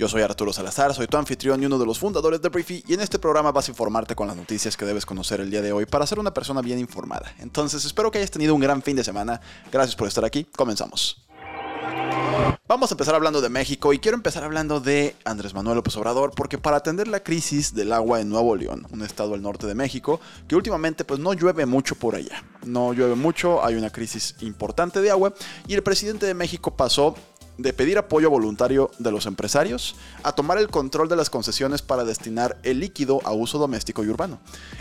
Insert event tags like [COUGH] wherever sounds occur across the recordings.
Yo soy Arturo Salazar, soy tu anfitrión y uno de los fundadores de Briefy y en este programa vas a informarte con las noticias que debes conocer el día de hoy para ser una persona bien informada. Entonces espero que hayas tenido un gran fin de semana. Gracias por estar aquí. Comenzamos. Vamos a empezar hablando de México y quiero empezar hablando de Andrés Manuel López Obrador porque para atender la crisis del agua en Nuevo León, un estado del norte de México, que últimamente pues no llueve mucho por allá. No llueve mucho, hay una crisis importante de agua y el presidente de México pasó de pedir apoyo voluntario de los empresarios a tomar el control de las concesiones para destinar el líquido a uso doméstico y urbano.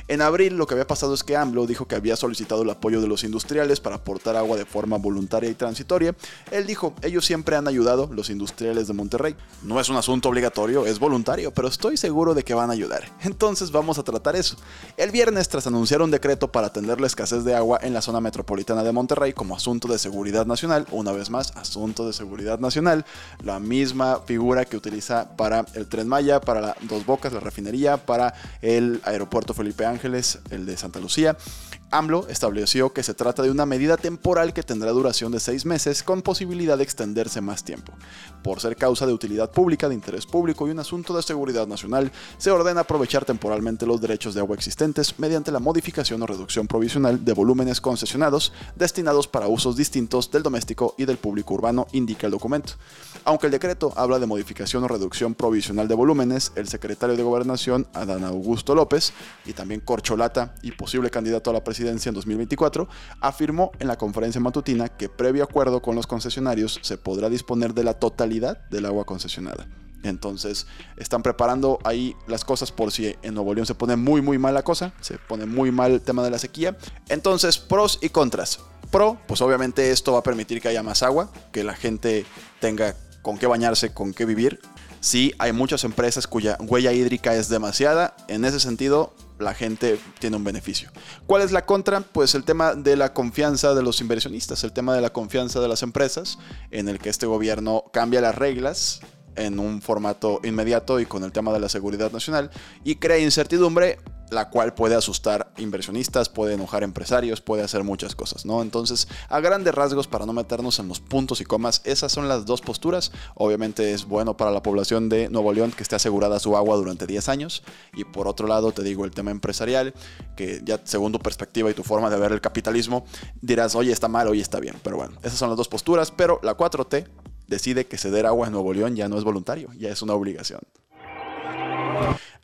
En abril lo que había pasado es que AMLO dijo que había solicitado el apoyo de los industriales para aportar agua de forma voluntaria y transitoria. Él dijo, ellos siempre han ayudado, los industriales de Monterrey. No es un asunto obligatorio, es voluntario, pero estoy seguro de que van a ayudar. [LAUGHS] Entonces vamos a tratar eso. El viernes, tras anunciar un decreto para atender la escasez de agua en la zona metropolitana de Monterrey como asunto de seguridad nacional, una vez más, asunto de seguridad nacional, la misma figura que utiliza para el Tren Maya, para la Dos Bocas, la refinería, para el aeropuerto Felipe Ángeles, el de Santa Lucía. AMLO estableció que se trata de una medida temporal que tendrá duración de seis meses con posibilidad de extenderse más tiempo. Por ser causa de utilidad pública, de interés público y un asunto de seguridad nacional, se ordena aprovechar temporalmente los derechos de agua existentes mediante la modificación o reducción provisional de volúmenes concesionados destinados para usos distintos del doméstico y del público urbano, indica el documento. Aunque el decreto habla de modificación o reducción provisional de volúmenes, el secretario de Gobernación, Adán Augusto López, y también corcholata y posible candidato a la presidencia, en 2024, afirmó en la conferencia matutina que previo acuerdo con los concesionarios se podrá disponer de la totalidad del agua concesionada. Entonces están preparando ahí las cosas por si en Nuevo León se pone muy muy mal la cosa, se pone muy mal el tema de la sequía. Entonces pros y contras. Pro, pues obviamente esto va a permitir que haya más agua, que la gente tenga con qué bañarse, con qué vivir. Sí, hay muchas empresas cuya huella hídrica es demasiada. En ese sentido, la gente tiene un beneficio. ¿Cuál es la contra? Pues el tema de la confianza de los inversionistas, el tema de la confianza de las empresas, en el que este gobierno cambia las reglas en un formato inmediato y con el tema de la seguridad nacional y crea incertidumbre la cual puede asustar inversionistas, puede enojar empresarios, puede hacer muchas cosas, ¿no? Entonces, a grandes rasgos, para no meternos en los puntos y comas, esas son las dos posturas. Obviamente es bueno para la población de Nuevo León que esté asegurada su agua durante 10 años. Y por otro lado, te digo el tema empresarial, que ya según tu perspectiva y tu forma de ver el capitalismo, dirás, oye, está mal, oye, está bien. Pero bueno, esas son las dos posturas, pero la 4T decide que ceder agua en Nuevo León ya no es voluntario, ya es una obligación.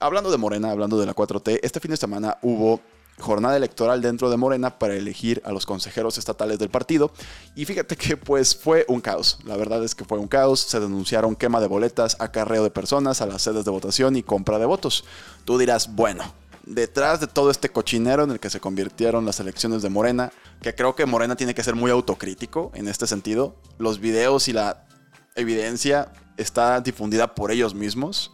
Hablando de Morena, hablando de la 4T, este fin de semana hubo jornada electoral dentro de Morena para elegir a los consejeros estatales del partido. Y fíjate que pues fue un caos. La verdad es que fue un caos. Se denunciaron quema de boletas, acarreo de personas a las sedes de votación y compra de votos. Tú dirás, bueno, detrás de todo este cochinero en el que se convirtieron las elecciones de Morena, que creo que Morena tiene que ser muy autocrítico en este sentido, los videos y la evidencia está difundida por ellos mismos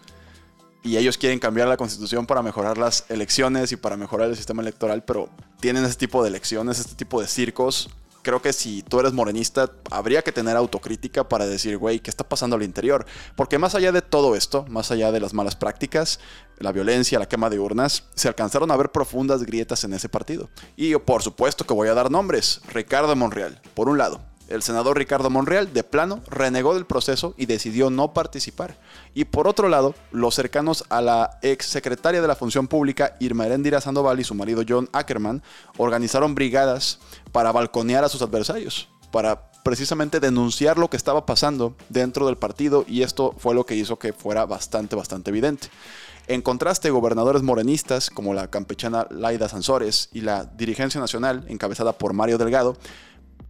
y ellos quieren cambiar la constitución para mejorar las elecciones y para mejorar el sistema electoral, pero tienen ese tipo de elecciones, este tipo de circos. Creo que si tú eres morenista, habría que tener autocrítica para decir, güey, ¿qué está pasando al interior? Porque más allá de todo esto, más allá de las malas prácticas, la violencia, la quema de urnas, se alcanzaron a ver profundas grietas en ese partido. Y por supuesto que voy a dar nombres. Ricardo Monreal, por un lado el senador Ricardo Monreal, de plano, renegó del proceso y decidió no participar. Y por otro lado, los cercanos a la ex secretaria de la Función Pública, Irma Erendira Sandoval, y su marido John Ackerman, organizaron brigadas para balconear a sus adversarios, para precisamente denunciar lo que estaba pasando dentro del partido, y esto fue lo que hizo que fuera bastante, bastante evidente. En contraste, gobernadores morenistas como la campechana Laida Sansores y la dirigencia nacional, encabezada por Mario Delgado,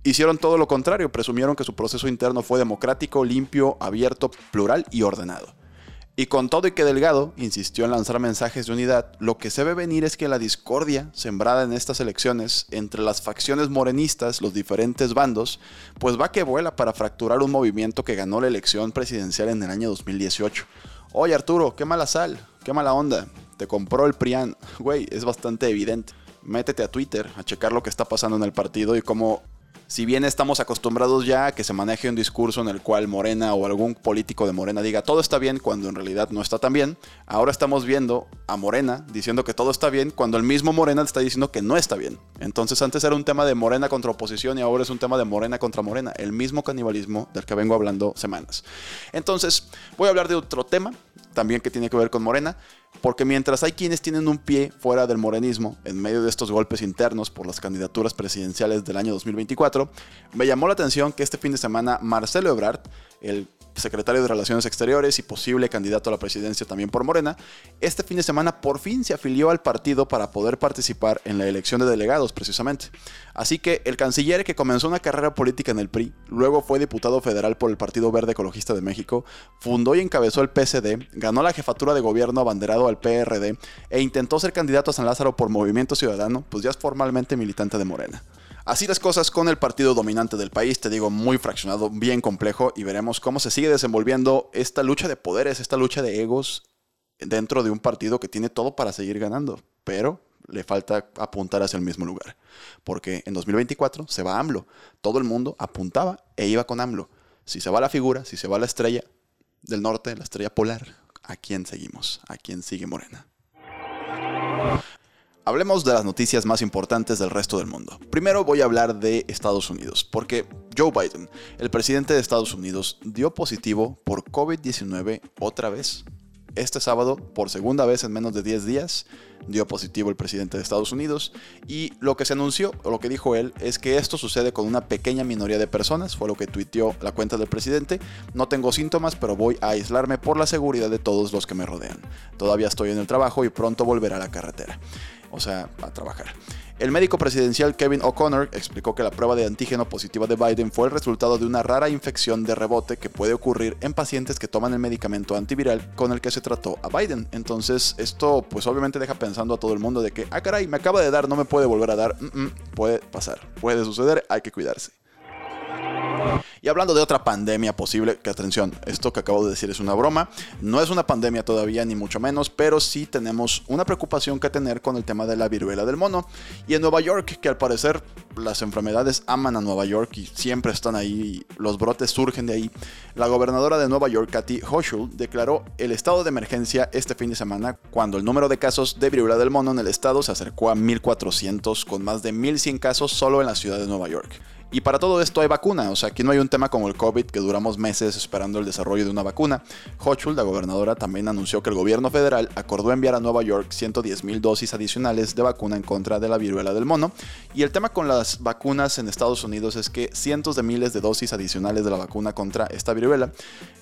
hicieron todo lo contrario, presumieron que su proceso interno fue democrático, limpio, abierto, plural y ordenado. Y con todo y que Delgado insistió en lanzar mensajes de unidad, lo que se ve venir es que la discordia sembrada en estas elecciones entre las facciones morenistas, los diferentes bandos, pues va que vuela para fracturar un movimiento que ganó la elección presidencial en el año 2018. Oye Arturo, qué mala sal, qué mala onda, te compró el PRIAN, güey, es bastante evidente. métete a Twitter a checar lo que está pasando en el partido y cómo si bien estamos acostumbrados ya a que se maneje un discurso en el cual Morena o algún político de Morena diga todo está bien cuando en realidad no está tan bien, ahora estamos viendo a Morena diciendo que todo está bien cuando el mismo Morena está diciendo que no está bien. Entonces antes era un tema de Morena contra oposición y ahora es un tema de Morena contra Morena, el mismo canibalismo del que vengo hablando semanas. Entonces voy a hablar de otro tema también que tiene que ver con Morena porque mientras hay quienes tienen un pie fuera del morenismo, en medio de estos golpes internos por las candidaturas presidenciales del año 2024, me llamó la atención que este fin de semana Marcelo Ebrard, el secretario de Relaciones Exteriores y posible candidato a la presidencia también por Morena, este fin de semana por fin se afilió al partido para poder participar en la elección de delegados precisamente. Así que el canciller que comenzó una carrera política en el PRI, luego fue diputado federal por el Partido Verde Ecologista de México, fundó y encabezó el PSD, ganó la jefatura de gobierno abanderado al PRD e intentó ser candidato a San Lázaro por Movimiento Ciudadano, pues ya es formalmente militante de Morena. Así las cosas con el partido dominante del país, te digo, muy fraccionado, bien complejo, y veremos cómo se sigue desenvolviendo esta lucha de poderes, esta lucha de egos dentro de un partido que tiene todo para seguir ganando, pero le falta apuntar hacia el mismo lugar. Porque en 2024 se va AMLO. Todo el mundo apuntaba e iba con AMLO. Si se va la figura, si se va la estrella del norte, la estrella polar, ¿a quién seguimos? ¿A quién sigue Morena? Hablemos de las noticias más importantes del resto del mundo. Primero voy a hablar de Estados Unidos, porque Joe Biden, el presidente de Estados Unidos, dio positivo por COVID-19 otra vez. Este sábado, por segunda vez en menos de 10 días, dio positivo el presidente de Estados Unidos y lo que se anunció, o lo que dijo él, es que esto sucede con una pequeña minoría de personas, fue lo que tuiteó la cuenta del presidente. No tengo síntomas, pero voy a aislarme por la seguridad de todos los que me rodean. Todavía estoy en el trabajo y pronto volveré a la carretera o sea, a trabajar. El médico presidencial Kevin O'Connor explicó que la prueba de antígeno positiva de Biden fue el resultado de una rara infección de rebote que puede ocurrir en pacientes que toman el medicamento antiviral con el que se trató a Biden. Entonces, esto pues obviamente deja pensando a todo el mundo de que, ah caray, me acaba de dar, no me puede volver a dar. puede pasar, puede suceder, hay que cuidarse. Y hablando de otra pandemia posible, que atención, esto que acabo de decir es una broma, no es una pandemia todavía ni mucho menos, pero sí tenemos una preocupación que tener con el tema de la viruela del mono. Y en Nueva York, que al parecer las enfermedades aman a Nueva York y siempre están ahí, los brotes surgen de ahí, la gobernadora de Nueva York, Kathy Hochul, declaró el estado de emergencia este fin de semana cuando el número de casos de viruela del mono en el estado se acercó a 1.400 con más de 1.100 casos solo en la ciudad de Nueva York. Y para todo esto hay vacuna, o sea, aquí no hay un tema como el COVID que duramos meses esperando el desarrollo de una vacuna. Hochul, la gobernadora, también anunció que el gobierno federal acordó enviar a Nueva York 110 mil dosis adicionales de vacuna en contra de la viruela del mono. Y el tema con las vacunas en Estados Unidos es que cientos de miles de dosis adicionales de la vacuna contra esta viruela,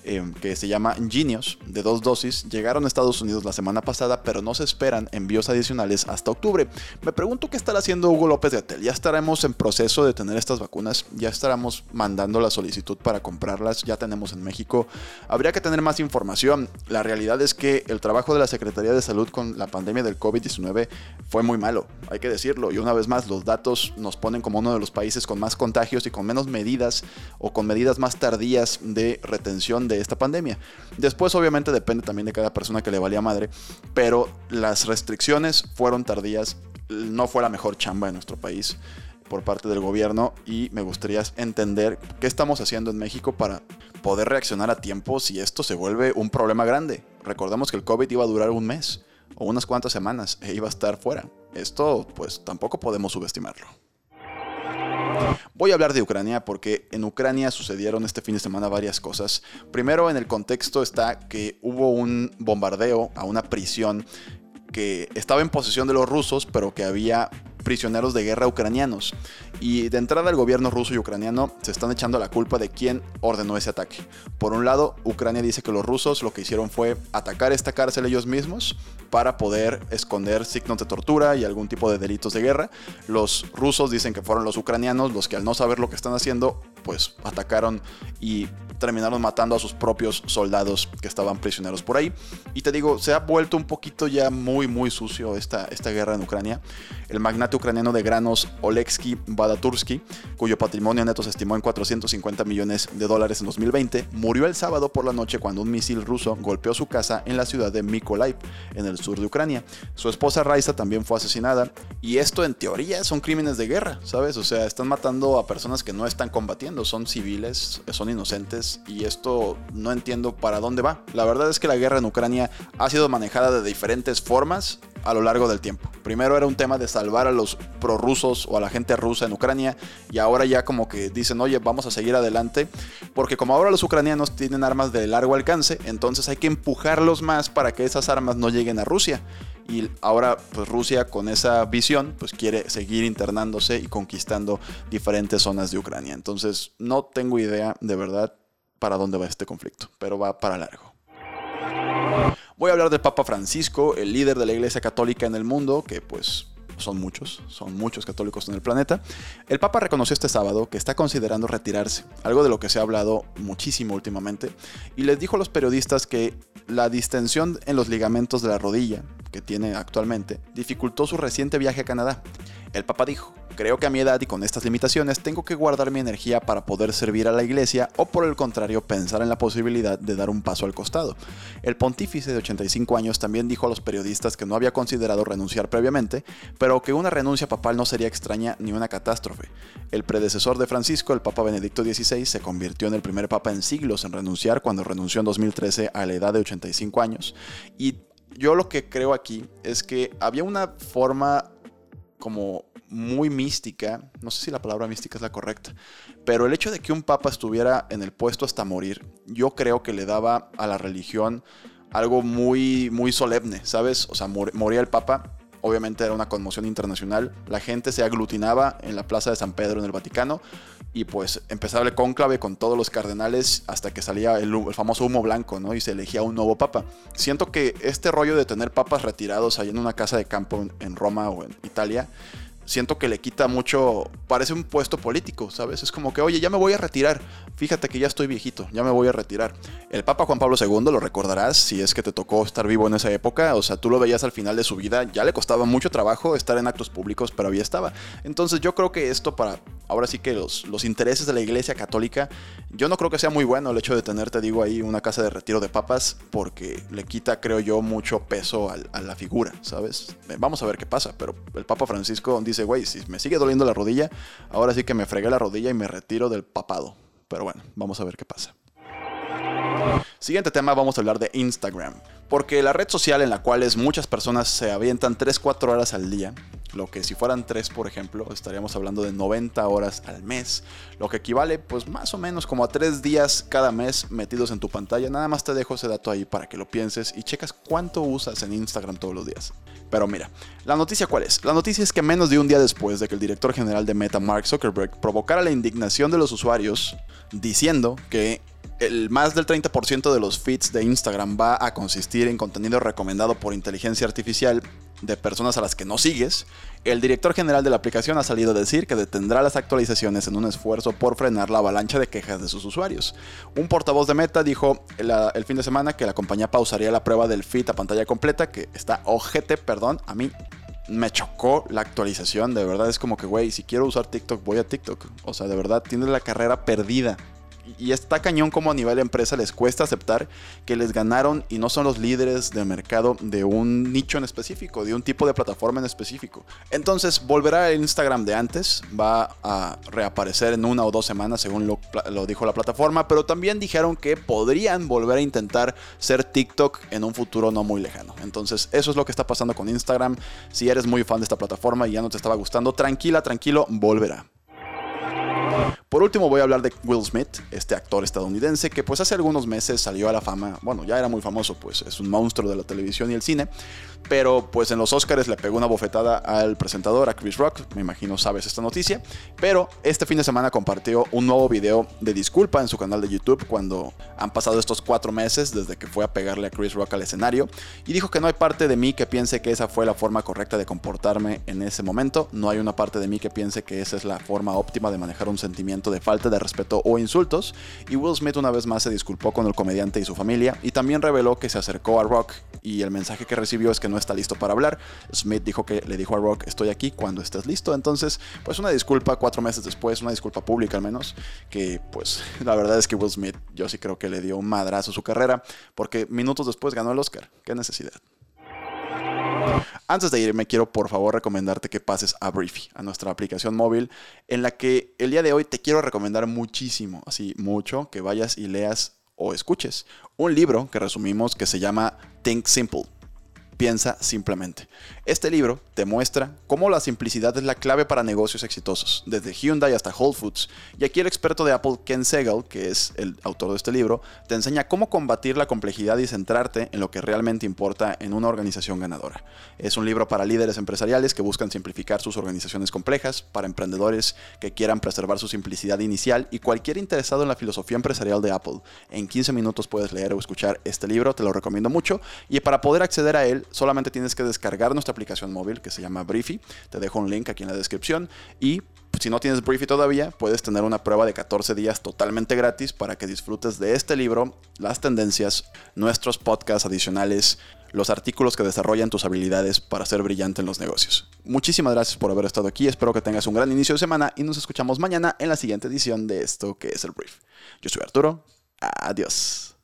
eh, que se llama Genios, de dos dosis, llegaron a Estados Unidos la semana pasada, pero no se esperan envíos adicionales hasta octubre. Me pregunto qué estará haciendo Hugo López de Atel. Ya estaremos en proceso de tener estas ya estaremos mandando la solicitud para comprarlas, ya tenemos en México. Habría que tener más información. La realidad es que el trabajo de la Secretaría de Salud con la pandemia del COVID-19 fue muy malo, hay que decirlo. Y una vez más, los datos nos ponen como uno de los países con más contagios y con menos medidas o con medidas más tardías de retención de esta pandemia. Después, obviamente, depende también de cada persona que le valía madre, pero las restricciones fueron tardías. No fue la mejor chamba en nuestro país por parte del gobierno y me gustaría entender qué estamos haciendo en México para poder reaccionar a tiempo si esto se vuelve un problema grande. Recordemos que el COVID iba a durar un mes o unas cuantas semanas e iba a estar fuera. Esto pues tampoco podemos subestimarlo. Voy a hablar de Ucrania porque en Ucrania sucedieron este fin de semana varias cosas. Primero en el contexto está que hubo un bombardeo a una prisión que estaba en posesión de los rusos, pero que había prisioneros de guerra ucranianos. Y de entrada el gobierno ruso y ucraniano se están echando la culpa de quién ordenó ese ataque. Por un lado, Ucrania dice que los rusos lo que hicieron fue atacar esta cárcel ellos mismos para poder esconder signos de tortura y algún tipo de delitos de guerra. Los rusos dicen que fueron los ucranianos los que al no saber lo que están haciendo, pues atacaron y terminaron matando a sus propios soldados que estaban prisioneros por ahí. Y te digo, se ha vuelto un poquito ya muy, muy sucio esta, esta guerra en Ucrania. El magnate ucraniano de granos Oleksky va Tursky, cuyo patrimonio neto se estimó en 450 millones de dólares en 2020, murió el sábado por la noche cuando un misil ruso golpeó su casa en la ciudad de Mykolaiv, en el sur de Ucrania. Su esposa Raisa también fue asesinada y esto en teoría son crímenes de guerra, ¿sabes? O sea, están matando a personas que no están combatiendo, son civiles, son inocentes y esto no entiendo para dónde va. La verdad es que la guerra en Ucrania ha sido manejada de diferentes formas a lo largo del tiempo. Primero era un tema de salvar a los prorrusos o a la gente rusa en Ucrania y ahora ya como que dicen, oye, vamos a seguir adelante, porque como ahora los ucranianos tienen armas de largo alcance, entonces hay que empujarlos más para que esas armas no lleguen a Rusia. Y ahora pues Rusia con esa visión pues quiere seguir internándose y conquistando diferentes zonas de Ucrania. Entonces no tengo idea de verdad para dónde va este conflicto, pero va para largo. Voy a hablar del Papa Francisco, el líder de la Iglesia Católica en el mundo, que pues son muchos, son muchos católicos en el planeta. El Papa reconoció este sábado que está considerando retirarse, algo de lo que se ha hablado muchísimo últimamente, y les dijo a los periodistas que la distensión en los ligamentos de la rodilla que tiene actualmente dificultó su reciente viaje a Canadá. El Papa dijo, Creo que a mi edad y con estas limitaciones tengo que guardar mi energía para poder servir a la iglesia o por el contrario pensar en la posibilidad de dar un paso al costado. El pontífice de 85 años también dijo a los periodistas que no había considerado renunciar previamente, pero que una renuncia papal no sería extraña ni una catástrofe. El predecesor de Francisco, el Papa Benedicto XVI, se convirtió en el primer papa en siglos en renunciar cuando renunció en 2013 a la edad de 85 años. Y yo lo que creo aquí es que había una forma como muy mística, no sé si la palabra mística es la correcta, pero el hecho de que un papa estuviera en el puesto hasta morir, yo creo que le daba a la religión algo muy, muy solemne, ¿sabes? O sea, moría el papa, obviamente era una conmoción internacional, la gente se aglutinaba en la Plaza de San Pedro en el Vaticano y pues empezaba el cónclave con todos los cardenales hasta que salía el, famoso humo blanco, ¿no? Y se elegía un nuevo papa. Siento que este rollo de tener papas retirados ahí en una casa de campo en Roma o en Italia, siento que le quita mucho, parece un puesto político, ¿sabes? Es como que, oye, ya me voy a retirar, fíjate que ya estoy viejito, ya me voy a retirar. El Papa Juan Pablo II, lo recordarás, si es que te tocó estar vivo en esa época, o sea, tú lo veías al final de su vida, ya le costaba mucho trabajo estar en actos públicos, pero ahí estaba. Entonces yo creo que esto para, ahora sí que los, los intereses de la Iglesia Católica, yo no creo que sea muy bueno el hecho de tener, te digo, ahí una casa de retiro de papas, porque le quita, creo yo, mucho peso a la figura, ¿sabes? Vamos a ver qué pasa, pero el Papa Francisco dice, güey, si me sigue doliendo la rodilla, ahora sí que me fregué la rodilla y me retiro del papado. Pero bueno, vamos a ver qué pasa. Siguiente tema, vamos a hablar de Instagram. Porque la red social en la cual muchas personas se avientan 3-4 horas al día, lo que si fueran 3 por ejemplo, estaríamos hablando de 90 horas al mes, lo que equivale pues más o menos como a 3 días cada mes metidos en tu pantalla. Nada más te dejo ese dato ahí para que lo pienses y checas cuánto usas en Instagram todos los días. Pero mira, la noticia cuál es? La noticia es que menos de un día después de que el director general de Meta, Mark Zuckerberg, provocara la indignación de los usuarios diciendo que el más del 30% de los feeds de Instagram va a consistir en contenido recomendado por inteligencia artificial de personas a las que no sigues, el director general de la aplicación ha salido a decir que detendrá las actualizaciones en un esfuerzo por frenar la avalancha de quejas de sus usuarios. Un portavoz de Meta dijo el, fin de semana que la compañía pausaría la prueba del feed a pantalla completa, que está ojete, perdón, a mí me chocó la actualización, de verdad es como que, güey, si quiero usar TikTok, voy a TikTok. O sea, de verdad, tienes la carrera perdida y está cañón como a nivel empresa les cuesta aceptar que les ganaron y no son los líderes de mercado de un nicho en específico, de un tipo de plataforma en específico. Entonces volverá el Instagram de antes, va a reaparecer en una o dos semanas según lo, lo dijo la plataforma, pero también dijeron que podrían volver a intentar ser TikTok en un futuro no muy lejano. Entonces eso es lo que está pasando con Instagram. Si eres muy fan de esta plataforma y ya no te estaba gustando, tranquila, tranquilo, volverá. Por último voy a hablar de Will Smith, este actor estadounidense que pues hace algunos meses salió a la fama, bueno ya era muy famoso pues es un monstruo de la televisión y el cine, pero pues en los Oscars le pegó una bofetada al presentador, a Chris Rock, me imagino sabes esta noticia, pero este fin de semana compartió un nuevo video de disculpa en su canal de YouTube cuando han pasado estos cuatro meses desde que fue a pegarle a Chris Rock al escenario y dijo que no hay parte de mí que piense que esa fue la forma correcta de comportarme en ese momento, no hay una parte de mí que piense que esa es la forma óptima de manejar un sentimiento de falta de respeto o insultos, y Will Smith una vez más se disculpó con el comediante y su familia, y también reveló que se acercó a Rock y el mensaje que recibió es que no está listo para hablar. Smith dijo que le dijo a Rock, estoy aquí cuando estés listo, entonces pues una disculpa cuatro meses después, una disculpa pública al menos, que pues [LAUGHS] la verdad es que Will Smith yo sí creo que le dio un madrazo a su carrera, porque minutos después ganó el Oscar, qué necesidad. Antes de irme, quiero por favor recomendarte que pases a Briefy, a nuestra aplicación móvil, en la que el día de hoy te quiero recomendar muchísimo, así mucho, que vayas y leas o escuches un libro que resumimos que se llama Think Simple piensa simplemente. Este libro te muestra cómo la simplicidad es la clave para negocios exitosos, desde Hyundai hasta Whole Foods. Y aquí el experto de Apple, Ken Segel, que es el autor de este libro, te enseña cómo combatir la complejidad y centrarte en lo que realmente importa en una organización ganadora. Es un libro para líderes empresariales que buscan simplificar sus organizaciones complejas, para emprendedores que quieran preservar su simplicidad inicial y cualquier interesado en la filosofía empresarial de Apple. En 15 minutos puedes leer o escuchar este libro, te lo recomiendo mucho. Y para poder acceder a él, solamente tienes que descargar nuestra aplicación móvil se llama Briefy. Te dejo un link aquí en la descripción. Y si no tienes Briefy todavía, puedes tener una prueba de 14 días totalmente gratis para que disfrutes de este libro, las tendencias, nuestros podcasts adicionales, los artículos que desarrollan tus habilidades para ser brillante en los negocios. Muchísimas gracias por haber estado aquí, espero que tengas un gran inicio de semana y nos escuchamos mañana en la siguiente edición de esto que es el Brief. Yo soy Arturo, adiós.